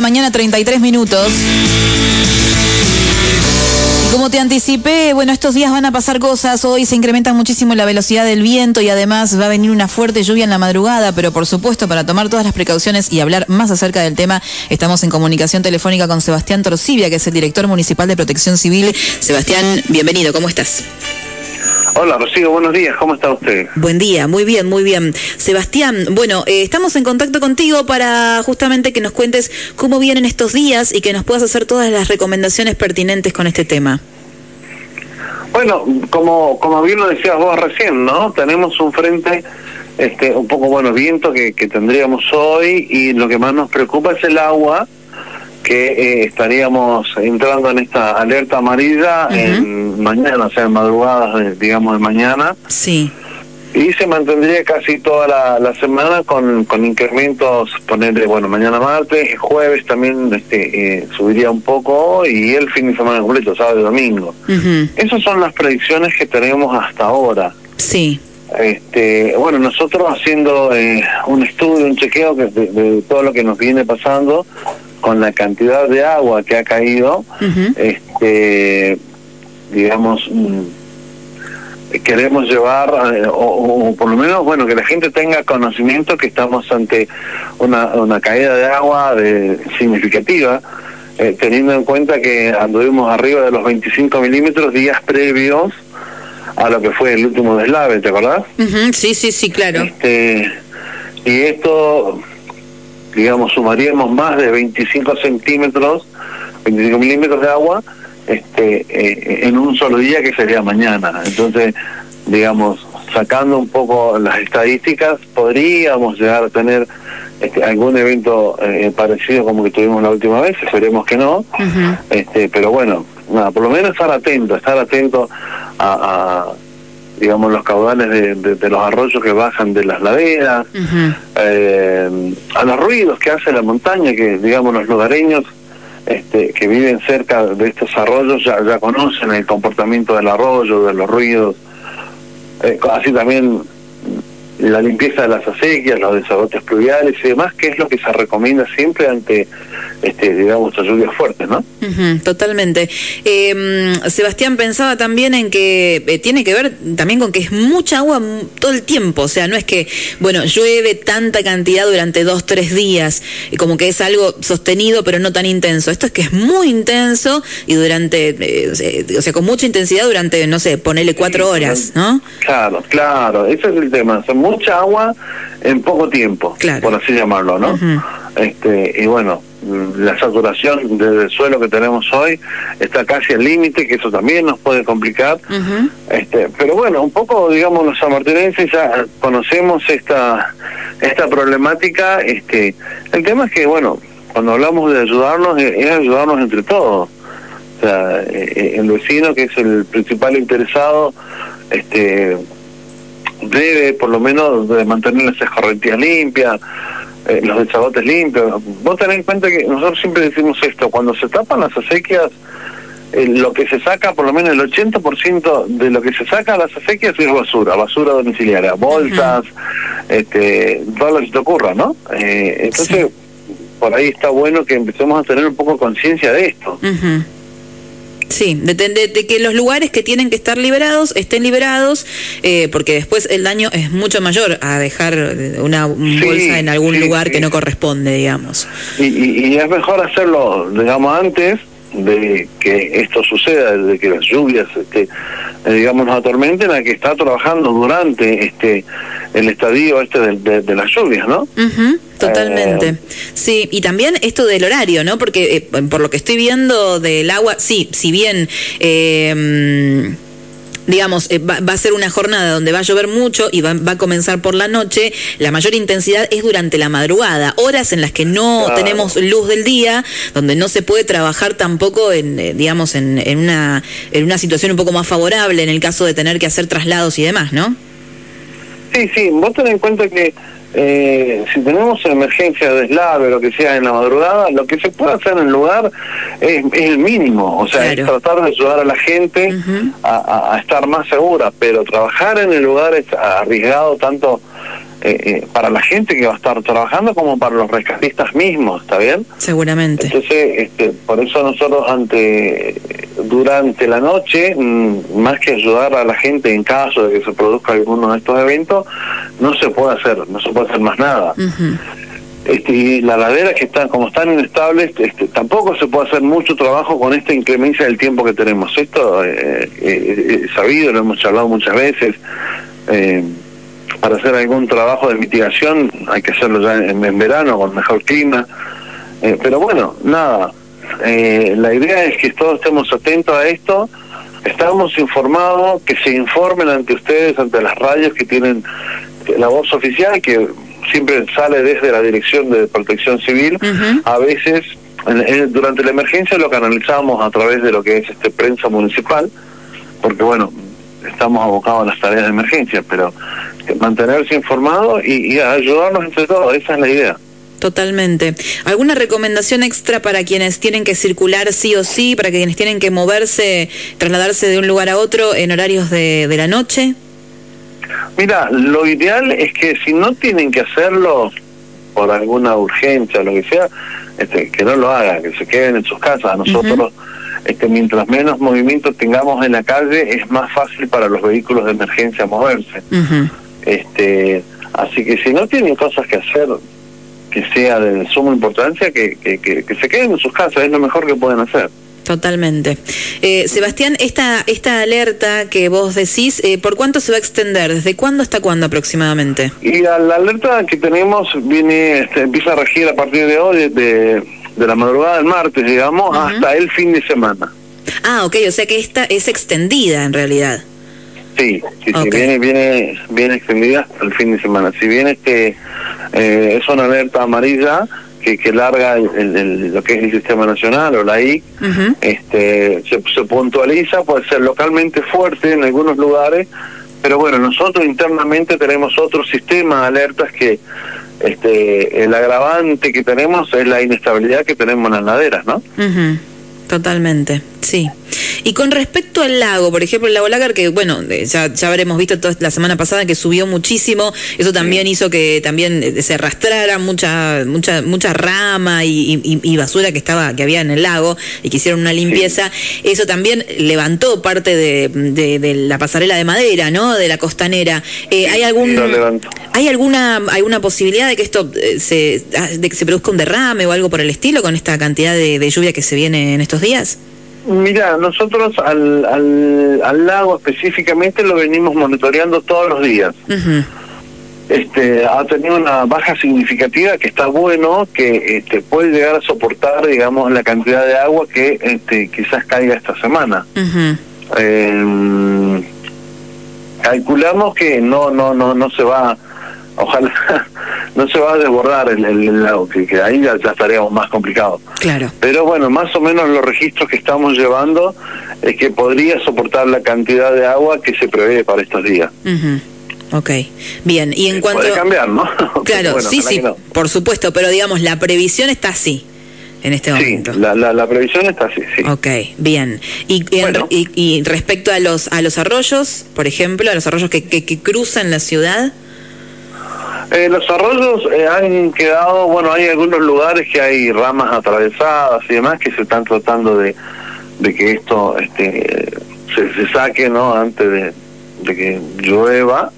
mañana, 33 minutos. Como te anticipé, bueno, estos días van a pasar cosas. Hoy se incrementa muchísimo la velocidad del viento y además va a venir una fuerte lluvia en la madrugada. Pero por supuesto, para tomar todas las precauciones y hablar más acerca del tema, estamos en comunicación telefónica con Sebastián Torcibia, que es el director municipal de Protección Civil. Sebastián, bienvenido. ¿Cómo estás? Hola Rocío, buenos días, ¿cómo está usted? Buen día, muy bien, muy bien. Sebastián, bueno, eh, estamos en contacto contigo para justamente que nos cuentes cómo vienen estos días y que nos puedas hacer todas las recomendaciones pertinentes con este tema. Bueno, como, como bien lo decías vos recién, ¿no? Tenemos un frente, este, un poco, bueno, viento que, que tendríamos hoy y lo que más nos preocupa es el agua que eh, estaríamos entrando en esta alerta amarilla en mañana, o sea, en madrugadas, digamos, de mañana. Sí. Y se mantendría casi toda la, semana con, con incrementos, ponerle, bueno, mañana martes, jueves también este, eh, subiría un poco y el fin de semana completo, sábado y domingo. Esas son las predicciones que tenemos hasta ahora. Sí. Este, bueno, nosotros haciendo eh, un estudio, un chequeo de, de, todo lo que nos viene pasando, con la cantidad de agua que ha caído, este, digamos, mm, queremos llevar, eh, o, por lo menos, bueno, que la gente tenga conocimiento que estamos ante una, una caída de agua de, significativa, eh, teniendo en cuenta que anduvimos arriba de los 25 milímetros días previos a lo que fue el último deslave, ¿te acordás? Sí, sí, sí, claro. Este, y esto digamos, sumaríamos más de 25 centímetros, 25 milímetros de agua este, eh, en un solo día que sería mañana. Entonces, digamos, sacando un poco las estadísticas, podríamos llegar a tener este, algún evento eh, parecido como que tuvimos la última vez, esperemos que no, este, pero bueno, nada, por lo menos estar atento, estar atento a digamos, los caudales de, los arroyos que bajan de las laderas, eh, a los ruidos que hace la montaña, que, digamos, los lugareños este, que viven cerca de estos arroyos ya, ya conocen el comportamiento del arroyo, de los ruidos, eh, así también la limpieza de las acequias, los desagotes pluviales y demás, que es lo que se recomienda siempre ante, este, digamos, las lluvias fuertes, ¿no? totalmente. Eh, Sebastián pensaba también en que eh, tiene que ver también con que es mucha agua todo el tiempo, o sea, no es que, bueno, llueve tanta cantidad durante dos, tres días, como que es algo sostenido pero no tan intenso. Esto es que es muy intenso y durante, eh, o sea, con mucha intensidad durante, no sé, ponele cuatro horas, ¿no? Claro, claro, ese es el tema. Son mucha agua en poco tiempo, por así llamarlo, ¿no? este Y bueno, la saturación del suelo que tenemos hoy está casi al límite, que eso también nos puede complicar. este Pero bueno, un poco, digamos, los sanmartinenses ya conocemos esta esta problemática. este El tema es que, bueno, cuando hablamos de ayudarnos, es ayudarnos entre todos. O sea, eh, eh, el vecino, que es el principal interesado, este debe por lo menos de mantener las escorrentías limpias, eh, los desagotes limpios. Vos tenés en cuenta que nosotros siempre decimos esto, cuando se tapan las acequias, eh, lo que se saca, por lo menos el 80% de lo que se saca a las acequias es basura, basura domiciliaria, bolsas, este, todo lo que te ocurra, ¿no? Eh, entonces, por ahí está bueno que empecemos a tener un poco conciencia de esto. Sí, de, de, que los lugares que tienen que estar liberados estén liberados, eh, porque después el daño es mucho mayor a dejar una bolsa en algún lugar que no corresponde, digamos. Y, es mejor hacerlo, digamos, antes de que esto suceda, de que las lluvias, este, eh, digamos, nos atormenten, a que está trabajando durante este el estadio este de, las lluvias, ¿no? totalmente. Eh, sí, y también esto del horario, ¿no? Porque eh, por lo que estoy viendo del agua, sí, si bien... Eh, digamos, va, a ser una jornada donde va a llover mucho y va, a comenzar por la noche, la mayor intensidad es durante la madrugada, horas en las que no tenemos luz del día, donde no se puede trabajar tampoco en, digamos, en, en, una, en una situación un poco más favorable en el caso de tener que hacer traslados y demás, ¿no? Sí, sí, vos ten en cuenta que eh, si tenemos emergencia de deslave o lo que sea en la madrugada, lo que se puede hacer en el lugar es, el mínimo, o sea, es tratar de ayudar a la gente a, estar más segura, pero trabajar en el lugar es arriesgado tanto eh, eh, para la gente que va a estar trabajando como para los rescatistas mismos, ¿está bien? Seguramente. Entonces, este, por eso nosotros ante durante la noche, mm, más que ayudar a la gente en caso de que se produzca alguno de estos eventos, no se puede hacer, no se puede hacer más nada. Este, y la ladera que están como están inestables este, tampoco se puede hacer mucho trabajo con esta inclemencia del tiempo que tenemos esto eh, eh, es sabido lo hemos charlado muchas veces eh, para hacer algún trabajo de mitigación hay que hacerlo ya en, verano con mejor clima. Eh, pero bueno, nada, eh, la idea es que todos estemos atentos a esto, estamos informados, que se informen ante ustedes, ante las radios que tienen la voz oficial, que siempre sale desde la Dirección de Protección Civil, a veces durante la emergencia lo canalizamos a través de lo que es este prensa municipal, porque bueno, estamos abocados a las tareas de emergencia, pero mantenerse informado y, ayudarnos entre todos, esa es la idea. Totalmente. ¿Alguna recomendación extra para quienes tienen que circular sí o sí, para quienes tienen que moverse, trasladarse de un lugar a otro en horarios de, de la noche? Mira, lo ideal es que si no tienen que hacerlo por alguna urgencia, lo que sea, este, que no lo hagan, que se queden en sus casas. Nosotros este, mientras menos movimiento tengamos en la calle, es más fácil para los vehículos de emergencia moverse. este Así que si no tienen cosas que hacer que sea de suma importancia, que, que, se queden en sus casas, es lo mejor que pueden hacer. Totalmente. Eh, Sebastián, esta, esta alerta que vos decís, eh, ¿por cuánto se va a extender? ¿Desde cuándo hasta cuándo aproximadamente? Y la, alerta que tenemos viene este, empieza a regir a partir de hoy, de, de la madrugada del martes, digamos, hasta el fin de semana. Ah, ok, o sea que esta es extendida en realidad. Sí, sí, viene, viene, viene extendida hasta el fin de semana. Si bien este eh, es una alerta amarilla que, que larga el, lo que es el sistema nacional o la I, este, se, se puntualiza, puede ser localmente fuerte en algunos lugares, pero bueno, nosotros internamente tenemos otro sistema de alertas que este, el agravante que tenemos es la inestabilidad que tenemos en las laderas, ¿no? Totalmente, sí. Y con respecto al lago, por ejemplo, el lago Lagar, que bueno, ya, ya habremos visto toda la semana pasada que subió muchísimo, eso también hizo que también eh, se arrastrara mucha mucha mucha rama y, basura que estaba que había en el lago y que hicieron una limpieza. Eso también levantó parte de, la pasarela de madera, ¿no? De la costanera. Eh, ¿Hay algún hay alguna alguna posibilidad de que esto eh, se ah, de que se produzca un derrame o algo por el estilo con esta cantidad de lluvia que se viene en estos días? Mira, nosotros al, al, lago específicamente lo venimos monitoreando todos los días. Este, ha tenido una baja significativa que está bueno, que este, puede llegar a soportar, digamos, la cantidad de agua que este, quizás caiga esta semana. Em, calculamos que no, no, no, no se va ojalá no se va a desbordar el, lago, que, ahí ya, estaríamos más complicados. Claro. Pero bueno, más o menos los registros que estamos llevando es que podría soportar la cantidad de agua que se prevé para estos días. Ok, bien. Y en cuanto... Puede cambiar, ¿no? Claro, sí, sí, por supuesto, pero digamos, la previsión está así en este momento. Sí, la, la, previsión está así, sí. Ok, bien. Y, y, respecto a los a los arroyos, por ejemplo, a los arroyos que, que cruzan la ciudad... Eh, los arroyos eh, han quedado, bueno, hay algunos lugares que hay ramas atravesadas y demás que se están tratando de, de que esto este, se, saque, ¿no? Antes de, que llueva.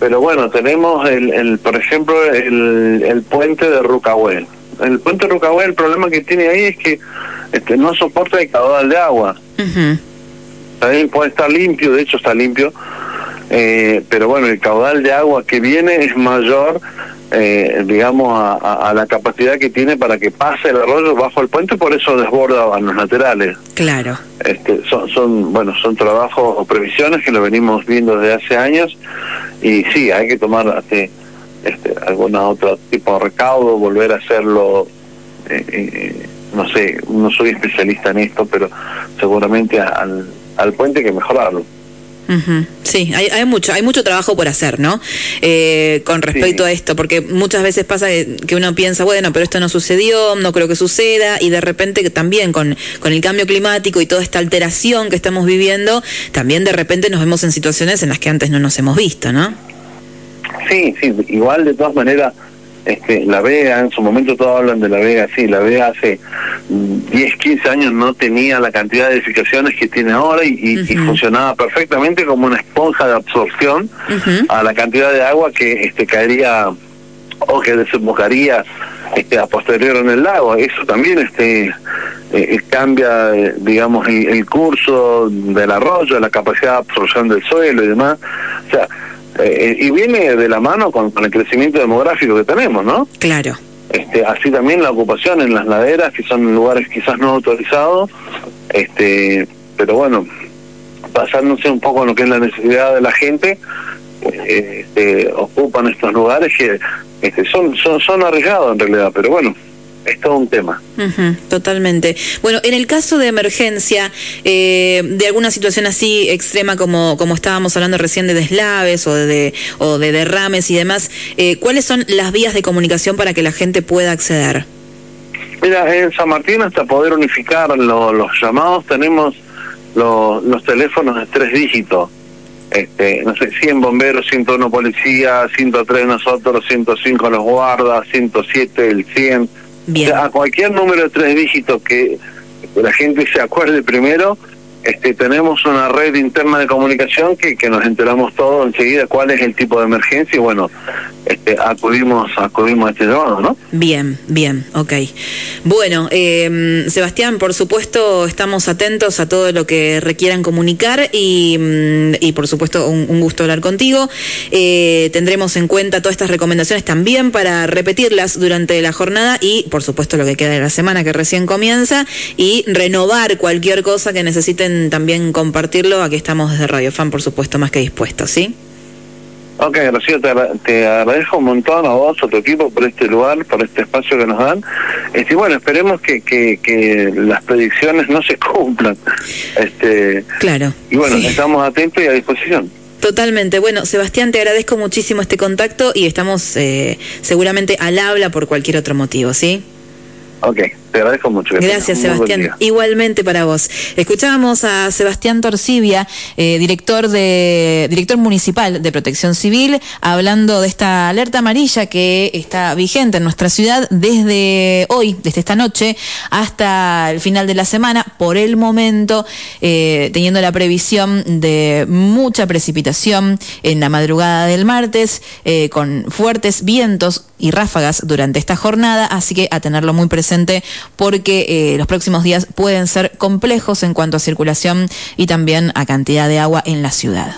Pero bueno, tenemos, el, el por ejemplo, el, el puente de Rucahuel. El puente de Rucahuel, el problema que tiene ahí es que este, no soporta el caudal de agua. También puede estar limpio, de hecho está limpio, eh, pero bueno, el caudal de agua que viene es mayor, eh, digamos, a, la capacidad que tiene para que pase el arroyo bajo el puente, por eso desborda a los laterales. Claro. Este, son, son, bueno, son trabajos o previsiones que lo venimos viendo desde hace años y sí, hay que tomar este, este, alguna otro tipo de recaudo, volver a hacerlo. Eh, no sé, no soy especialista en esto, pero seguramente al, al puente hay que mejorarlo. Sí, hay, hay, mucho, hay mucho trabajo por hacer, ¿no? Eh, con respecto a esto, porque muchas veces pasa que uno piensa, bueno, pero esto no sucedió, no creo que suceda, y de repente también con, con el cambio climático y toda esta alteración que estamos viviendo, también de repente nos vemos en situaciones en las que antes no nos hemos visto, ¿no? sí, sí, igual de todas maneras, este, la Vega, en su momento todos hablan de la Vega, sí, la Vega hace 10, 15 años no tenía la cantidad de edificaciones que tiene ahora y, funcionaba perfectamente como una esponja de absorción a la cantidad de agua que este, caería o que desembocaría este, a posterior en el lago. Eso también este eh, eh, cambia, eh, digamos, el, curso del arroyo, la capacidad de absorción del suelo y demás. O sea, y viene de la mano con, el crecimiento demográfico que tenemos, ¿no? Claro. Este, así también la ocupación en las laderas, que son lugares quizás no autorizados, este, pero bueno, basándose un poco en lo que es la necesidad de la gente, este, ocupan estos lugares que este, son, son, son arriesgados en realidad, pero bueno, es todo un tema. totalmente. Bueno, en el caso de emergencia, eh, de alguna situación así extrema como, como estábamos hablando recién de deslaves o de, o de derrames y demás, eh, ¿cuáles son las vías de comunicación para que la gente pueda acceder? Mira, en San Martín hasta poder unificar los llamados tenemos los, los teléfonos de tres dígitos este, no sé, 100 bomberos, 101 policía, 103 nosotros, 105 los guardas, 107 el 100. A cualquier número de tres dígitos que la gente se acuerde primero, este, tenemos una red interna de comunicación que, que nos enteramos todos enseguida cuál es el tipo de emergencia y bueno, este, acudimos, acudimos a este llamado, ¿no? Bien, bien, ok. Bueno, eh, Sebastián, por supuesto, estamos atentos a todo lo que requieran comunicar y, mm, y por supuesto, un, gusto hablar contigo. Eh, tendremos en cuenta todas estas recomendaciones también para repetirlas durante la jornada y, por supuesto, lo que queda de la semana que recién comienza y renovar cualquier cosa que necesiten también compartirlo. Aquí estamos desde Radio Fan, por supuesto, más que dispuestos, ¿sí? Ok, Rocío, te, agradezco un montón a vos, a tu equipo, por este lugar, por este espacio que nos dan. Este, bueno, esperemos que, que, las predicciones no se cumplan. Este, claro. Y bueno, estamos atentos y a disposición. Totalmente. Bueno, Sebastián, te agradezco muchísimo este contacto y estamos eh, seguramente al habla por cualquier otro motivo, ¿sí? Ok, te agradezco mucho. Gracias, Sebastián. Igualmente para vos. Escuchábamos a Sebastián Torcibia, eh, director, de, director municipal de Protección Civil, hablando de esta alerta amarilla que está vigente en nuestra ciudad desde hoy, desde esta noche, hasta el final de la semana, por el momento, eh, teniendo la previsión de mucha precipitación en la madrugada del martes, eh, con fuertes vientos y ráfagas durante esta jornada, así que a tenerlo muy presente porque eh, los próximos días pueden ser complejos en cuanto a circulación y también a cantidad de agua en la ciudad.